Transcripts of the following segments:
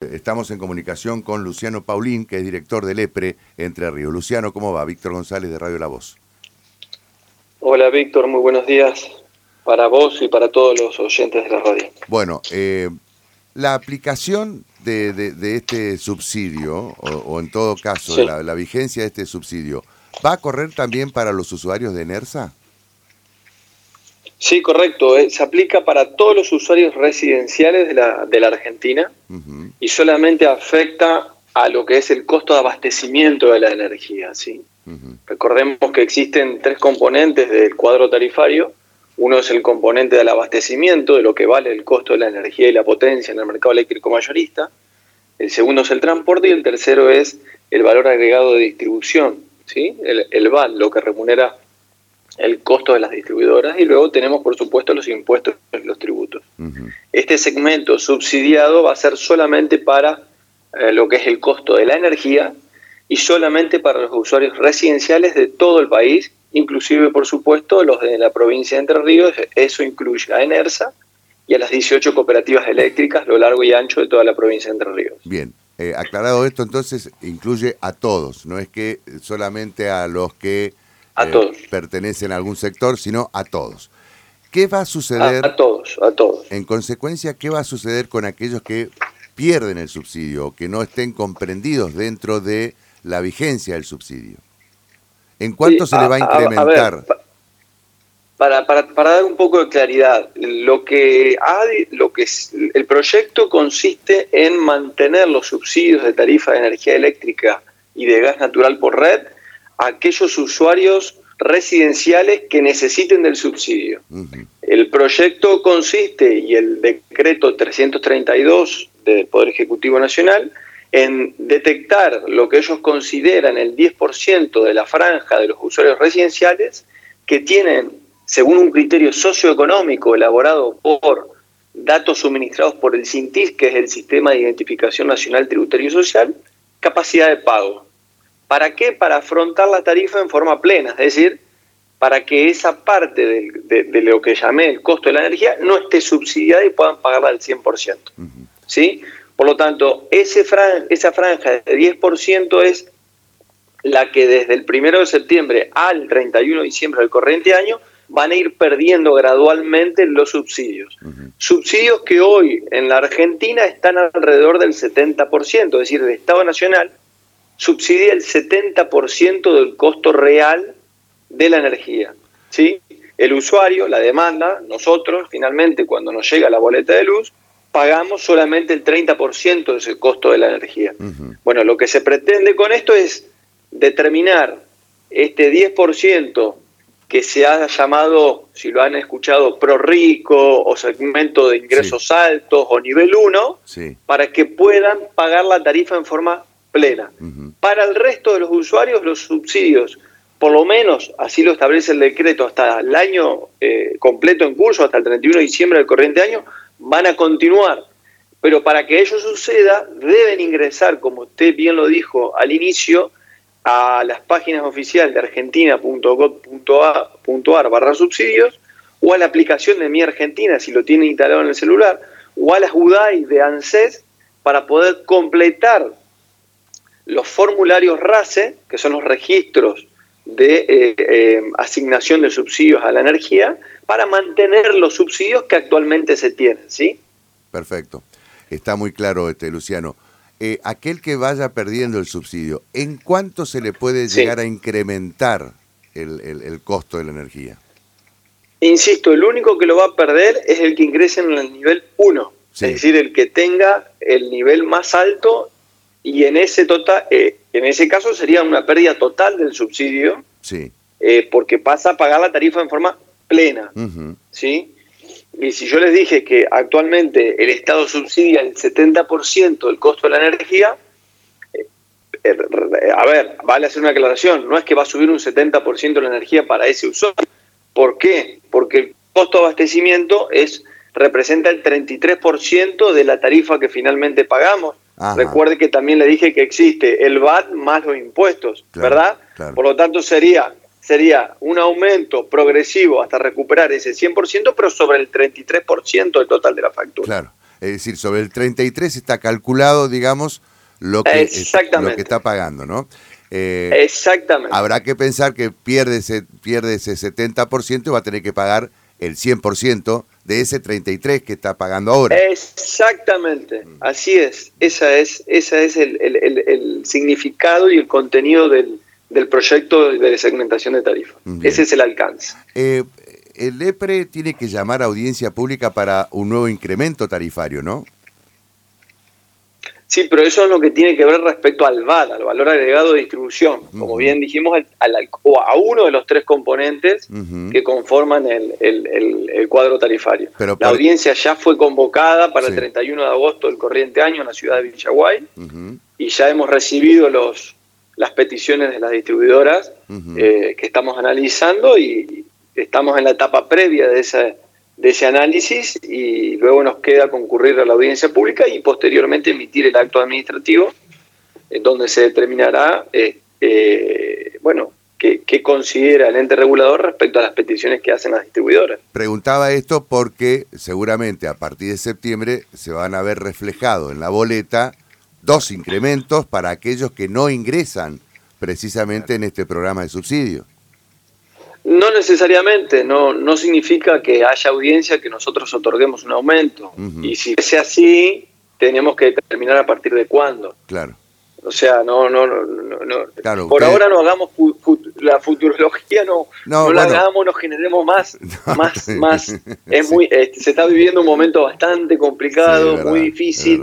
Estamos en comunicación con Luciano Paulín, que es director del EPRE Entre Ríos. Luciano, ¿cómo va? Víctor González de Radio La Voz. Hola Víctor, muy buenos días para vos y para todos los oyentes de la radio. Bueno, eh, la aplicación de, este subsidio, o, en todo caso la, la vigencia de este subsidio, ¿va a correr también para los usuarios de NERSA? Sí, correcto. Eh, se aplica para todos los usuarios residenciales de la, de la Argentina y solamente afecta a lo que es el costo de abastecimiento de la energía. ¿sí? Recordemos que existen tres componentes del cuadro tarifario. Uno es el componente del abastecimiento, de lo que vale el costo de la energía y la potencia en el mercado eléctrico mayorista. El segundo es el transporte y el tercero es el valor agregado de distribución, ¿sí? el, el VAL, lo que remunera el costo de las distribuidoras y luego tenemos por supuesto los impuestos y los tributos. Este segmento subsidiado va a ser solamente para eh, lo que es el costo de la energía y solamente para los usuarios residenciales de todo el país, inclusive por supuesto los de la provincia de Entre Ríos, eso incluye a Enersa y a las 18 cooperativas eléctricas a lo largo y ancho de toda la provincia de Entre Ríos. Bien, eh, aclarado esto entonces incluye a todos, no es que solamente a los que a eh, todos. pertenecen a algún sector, sino a todos. ¿Qué va a suceder? A, todos, a todos. En consecuencia, ¿qué va a suceder con aquellos que pierden el subsidio, que no estén comprendidos dentro de la vigencia del subsidio? ¿En cuánto se le va a incrementar? para, para, para, dar un poco de claridad, lo que, lo que el proyecto consiste en mantener los subsidios de tarifa de energía eléctrica y de gas natural por red aquellos usuarios residenciales que necesiten del subsidio. El proyecto consiste, y el decreto 332 del Poder Ejecutivo Nacional, en detectar lo que ellos consideran el 10% de la franja de los usuarios residenciales que tienen, según un criterio socioeconómico elaborado por datos suministrados por el CINTIS, que es el Sistema de Identificación Nacional Tributario y Social, capacidad de pago. ¿Para qué? Para afrontar la tarifa en forma plena, es decir, para que esa parte de, lo que llamé el costo de la energía no esté subsidiada y puedan pagarla al 100%. ¿sí? Por lo tanto, ese esa franja de 10% es la que desde el 1 de septiembre al 31 de diciembre del corriente año van a ir perdiendo gradualmente los subsidios. Subsidios que hoy en la Argentina están alrededor del 70%, es decir, el Estado Nacional subsidia el 70% del costo real de la energía. ¿sí? El usuario, la demanda, nosotros, finalmente, cuando nos llega la boleta de luz, pagamos solamente el 30% de ese costo de la energía. Bueno, lo que se pretende con esto es determinar este 10% que se ha llamado, si lo han escuchado, pro rico o segmento de ingresos altos o nivel 1, para que puedan pagar la tarifa en forma plena. Para el resto de los usuarios, los subsidios, por lo menos así lo establece el decreto, hasta el año eh, completo en curso, hasta el 31 de diciembre del corriente año, van a continuar. Pero para que ello suceda, deben ingresar, como usted bien lo dijo al inicio, a las páginas oficiales de argentina.gov.ar barra subsidios o a la aplicación de Mi Argentina, si lo tiene instalado en el celular, o a las UDAI de ANSES para poder completar los formularios RACE, que son los registros de eh, eh, asignación de subsidios a la energía, para mantener los subsidios que actualmente se tienen, ¿sí? Perfecto. Está muy claro, este Luciano. Eh, aquel que vaya perdiendo el subsidio, ¿en cuánto se le puede llegar a incrementar el, costo de la energía? Insisto, el único que lo va a perder es el que ingrese en el nivel 1, es decir, el que tenga el nivel más alto y en ese total, eh, en ese caso sería una pérdida total del subsidio, sí. Eh, porque pasa a pagar la tarifa en forma plena, ¿sí? Y si yo les dije que actualmente el Estado subsidia el 70% del costo de la energía, eh, a ver, vale hacer una aclaración, no es que va a subir un 70% la energía para ese usuario. ¿Por qué? Porque el costo de abastecimiento es representa el 33% de la tarifa que finalmente pagamos. Recuerde que también le dije que existe el VAT más los impuestos, ¿verdad? Por lo tanto sería sería un aumento progresivo hasta recuperar ese 100%, pero sobre el 33% del total de la factura. Claro. Es decir, sobre el 33 está calculado, digamos, lo que, lo que está pagando, ¿no? Eh, Exactamente. Habrá que pensar que pierde ese, pierde ese 70% y va a tener que pagar el 100% de ese 33 que está pagando ahora. Exactamente, así es. Esa es, esa es el, el, significado y el contenido del, del, proyecto de segmentación de tarifa. Ese es el alcance. Eh, el EPRE tiene que llamar a audiencia pública para un nuevo incremento tarifario, ¿no? Sí, pero eso es lo que tiene que ver respecto al VAD, al valor agregado de distribución. Como bien dijimos, a uno de los tres componentes que conforman el, cuadro tarifario. la audiencia ya fue convocada para el 31 de agosto del corriente año en la ciudad de Villaguay y ya hemos recibido los, las peticiones de las distribuidoras eh, que estamos analizando y estamos en la etapa previa de esa de ese análisis y luego nos queda concurrir a la audiencia pública y posteriormente emitir el acto administrativo en donde se determinará eh, eh, bueno qué, considera el ente regulador respecto a las peticiones que hacen las distribuidoras. Preguntaba esto porque seguramente a partir de septiembre se van a ver reflejados en la boleta dos incrementos para aquellos que no ingresan precisamente en este programa de subsidio. No necesariamente, no, no significa que haya audiencia que nosotros otorguemos un aumento. Y si es así, tenemos que determinar a partir de cuándo. Claro. O sea, no, no, no, no. por ahora no hagamos la futurología, no, no, la hagamos, nos generemos más, más, más. Es muy, este, se está viviendo un momento bastante complicado, muy difícil,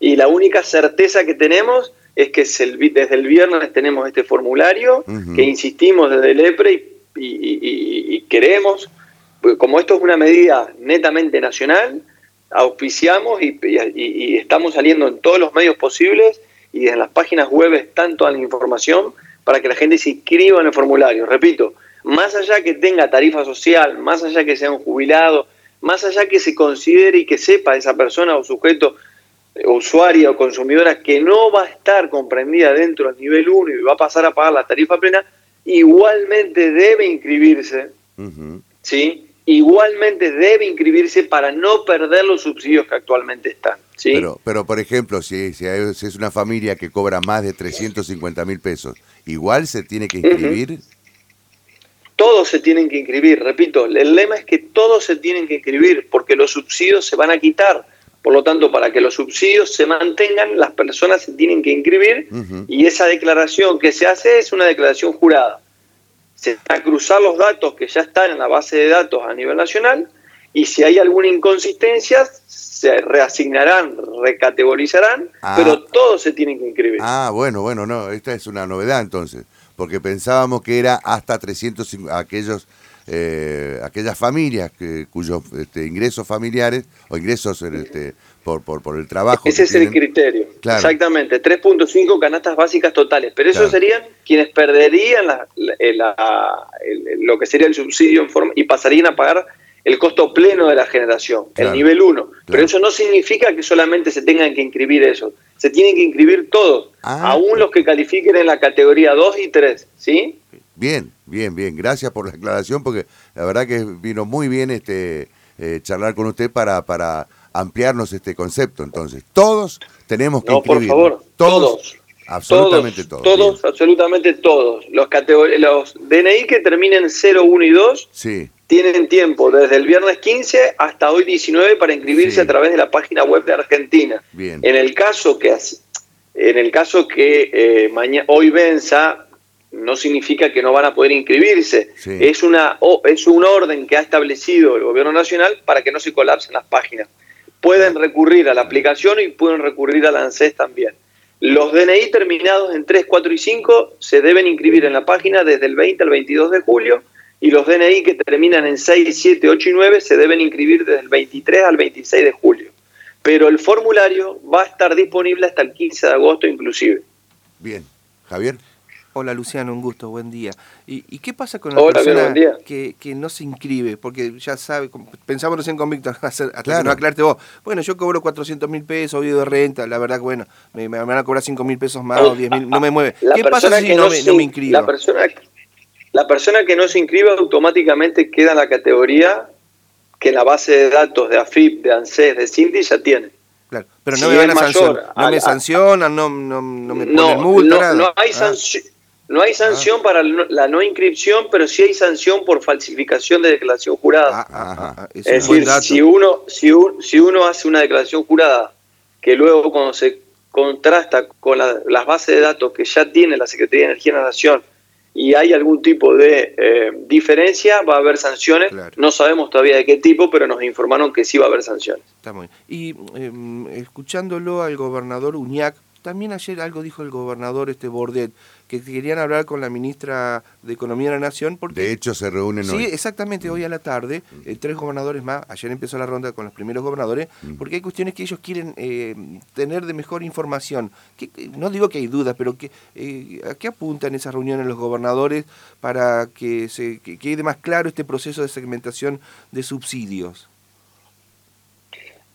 y la única certeza que tenemos es que desde el viernes tenemos este formulario, que insistimos desde el EPRE y y, queremos, pues, como esto es una medida netamente nacional, auspiciamos y, estamos saliendo en todos los medios posibles y en las páginas web están toda la información para que la gente se inscriba en el formulario. Repito, más allá que tenga tarifa social, más allá que sea un jubilado, más allá que se considere y que sepa esa persona o sujeto, eh, usuaria o consumidora que no va a estar comprendida dentro del nivel 1 y va a pasar a pagar la tarifa plena, igualmente debe inscribirse, ¿sí? Igualmente debe inscribirse para no perder los subsidios que actualmente están. ¿sí? Pero, pero, por ejemplo, si, si, es una familia que cobra más de 350 mil pesos, ¿igual se tiene que inscribir? Todos se tienen que inscribir, repito, el lema es que todos se tienen que inscribir porque los subsidios se van a quitar por lo tanto, para que los subsidios se mantengan, las personas se tienen que inscribir y esa declaración que se hace es una declaración jurada. Se van a cruzar los datos que ya están en la base de datos a nivel nacional y si hay alguna inconsistencia se reasignarán, recategorizarán, ah. pero todos se tienen que inscribir. Ah, bueno, bueno, no, esta es una novedad entonces, porque pensábamos que era hasta 300 aquellos eh, aquellas familias que, cuyos este, ingresos familiares o ingresos este, por, por, el trabajo. Ese es el criterio. Exactamente, 3.5 canastas básicas totales, pero esos serían quienes perderían lo que sería el subsidio en forma, y pasarían a pagar el costo pleno de la generación, el nivel 1. Pero eso no significa que solamente se tengan que inscribir eso, se tienen que inscribir todos, ah, aún los que califiquen en la categoría 2 y 3, ¿sí? Bien, bien, bien. Gracias por la aclaración porque la verdad que vino muy bien este eh, charlar con usted para, para ampliarnos este concepto. Entonces, todos tenemos que no, por favor, todos. Absolutamente todos. Todos, absolutamente todos. Los, los DNI que terminen 0, 1 y 2 sí. tienen tiempo desde el viernes 15 hasta hoy 19 para inscribirse a través de la página web de Argentina. Bien. En el caso que, en el caso que eh, mañana, hoy venza, no significa que no van a poder inscribirse. Es, una, es un orden que ha establecido el gobierno nacional para que no se colapsen las páginas. Pueden recurrir a la aplicación y pueden recurrir al ANSES también. Los DNI terminados en 3, 4 y 5 se deben inscribir en la página desde el 20 al 22 de julio y los DNI que terminan en 6, 7, 8 y 9 se deben inscribir desde el 23 al 26 de julio. Pero el formulario va a estar disponible hasta el 15 de agosto inclusive. Bien. Javier. Hola Luciano, un gusto, buen día. ¿Y, qué pasa con la persona que, no se inscribe? Porque ya sabe, pensamos recién con Víctor, hasta que no aclarte vos. Bueno, yo cobro 400 mil pesos, vivo de renta, la verdad que bueno, me, van a cobrar 5 mil pesos más o 10 mil, no me mueve. ¿Qué pasa si no, me, no, inscribo? La persona, la persona que no se inscribe automáticamente queda en la categoría que la base de datos de AFIP, de ANSES, de CINDI ya tiene. Claro, pero no me van a sancionar, no me sancionan, no, no, no me ponen multa, no, hay ah. sanción. No hay sanción para la no inscripción, pero sí hay sanción por falsificación de declaración jurada. Ah, ah, es, decir, si uno, si, si uno hace una declaración jurada que luego cuando se contrasta con las bases de datos que ya tiene la Secretaría de Energía de la Nación y hay algún tipo de eh, diferencia, va a haber sanciones. No sabemos todavía de qué tipo, pero nos informaron que sí va a haber sanciones. Está muy Y em, escuchándolo al gobernador Uñac, también ayer algo dijo el gobernador este Bordet, que querían hablar con la ministra de Economía de la Nación. Porque, de hecho, se reúnen hoy. Sí, exactamente, hoy a la tarde, eh, tres gobernadores más, ayer empezó la ronda con los primeros gobernadores, mm. porque hay cuestiones que ellos quieren eh, tener de mejor información. Que, no digo que hay dudas, pero que, eh, ¿a qué apuntan esas reuniones los gobernadores para que, se, que quede más claro este proceso de segmentación de subsidios?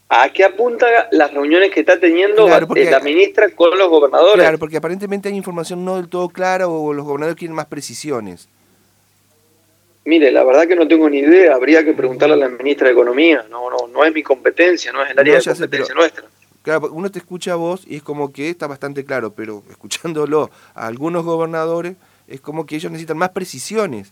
¿A qué apunta las reuniones que está teniendo la ministra con los gobernadores? Claro, porque aparentemente hay información no del todo clara o los gobernadores quieren más precisiones. Mire, la verdad que no tengo ni idea, habría que preguntarle a la ministra de Economía, no no no es mi competencia, no es el área de competencia nuestra. Claro, uno te escucha a vos y es como que está bastante claro, pero escuchándolo a algunos gobernadores es como que ellos necesitan más precisiones.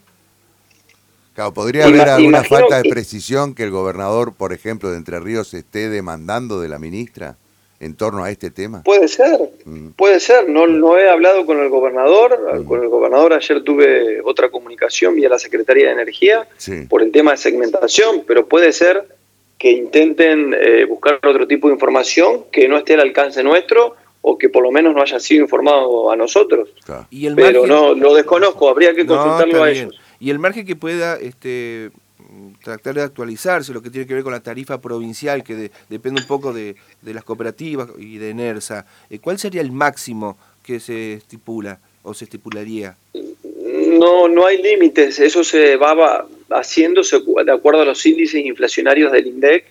Claro, ¿podría haber alguna falta de precisión que el gobernador, por ejemplo, de Entre Ríos esté demandando de la ministra en torno a este tema? Puede ser, mm. puede ser. No, no he hablado con el gobernador. Mm. Con el gobernador ayer tuve otra comunicación vía la Secretaría de Energía por el tema de segmentación, pero puede ser que intenten eh, buscar otro tipo de información que no esté al alcance nuestro o que por lo menos no haya sido informado a nosotros. pero no lo desconozco, habría que consultarlo a ellos y el margen que pueda este, tratar de actualizarse, lo que tiene que ver con la tarifa provincial, que depende un poco de, las cooperativas y de NERSA, eh, ¿cuál sería el máximo que se estipula o se estipularía? No, no hay límites, eso se va haciendo de acuerdo a los índices inflacionarios del INDEC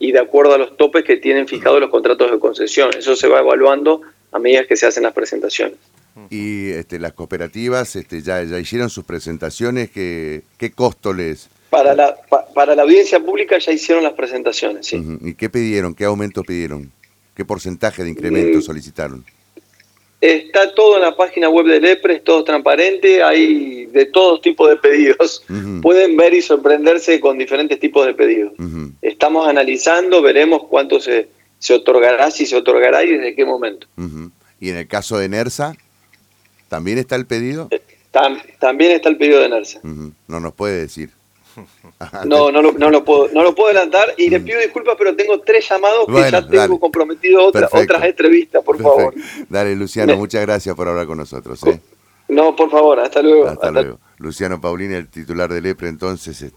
y de acuerdo a los topes que tienen fijados los contratos de concesión. Eso se va evaluando a medida que se hacen las presentaciones. Y este, las cooperativas este, ya, ya hicieron sus presentaciones, ¿qué, qué costo les...? Para la, para la audiencia pública ya hicieron las presentaciones, sí. ¿Y qué pidieron? ¿Qué aumento pidieron? ¿Qué porcentaje de incremento mm. solicitaron? Está todo en la página web del EPRE, es todo transparente, hay de todos tipos de pedidos. Pueden ver y sorprenderse con diferentes tipos de pedidos. Estamos analizando, veremos cuánto se, se otorgará, si se otorgará y desde qué momento. ¿Y en el caso de NERSA? ¿También está el pedido? Eh, también está el pedido de NERSA. No nos puede decir. No, no lo, no lo puedo, no lo puedo adelantar y le pido disculpas, pero tengo tres llamados que ya tengo comprometido otras entrevistas, por favor. Dale, Luciano, muchas gracias por hablar con nosotros. ¿eh? No, por favor, hasta luego. Hasta, luego. Luciano Paulini, el titular del EPRE, entonces. Este...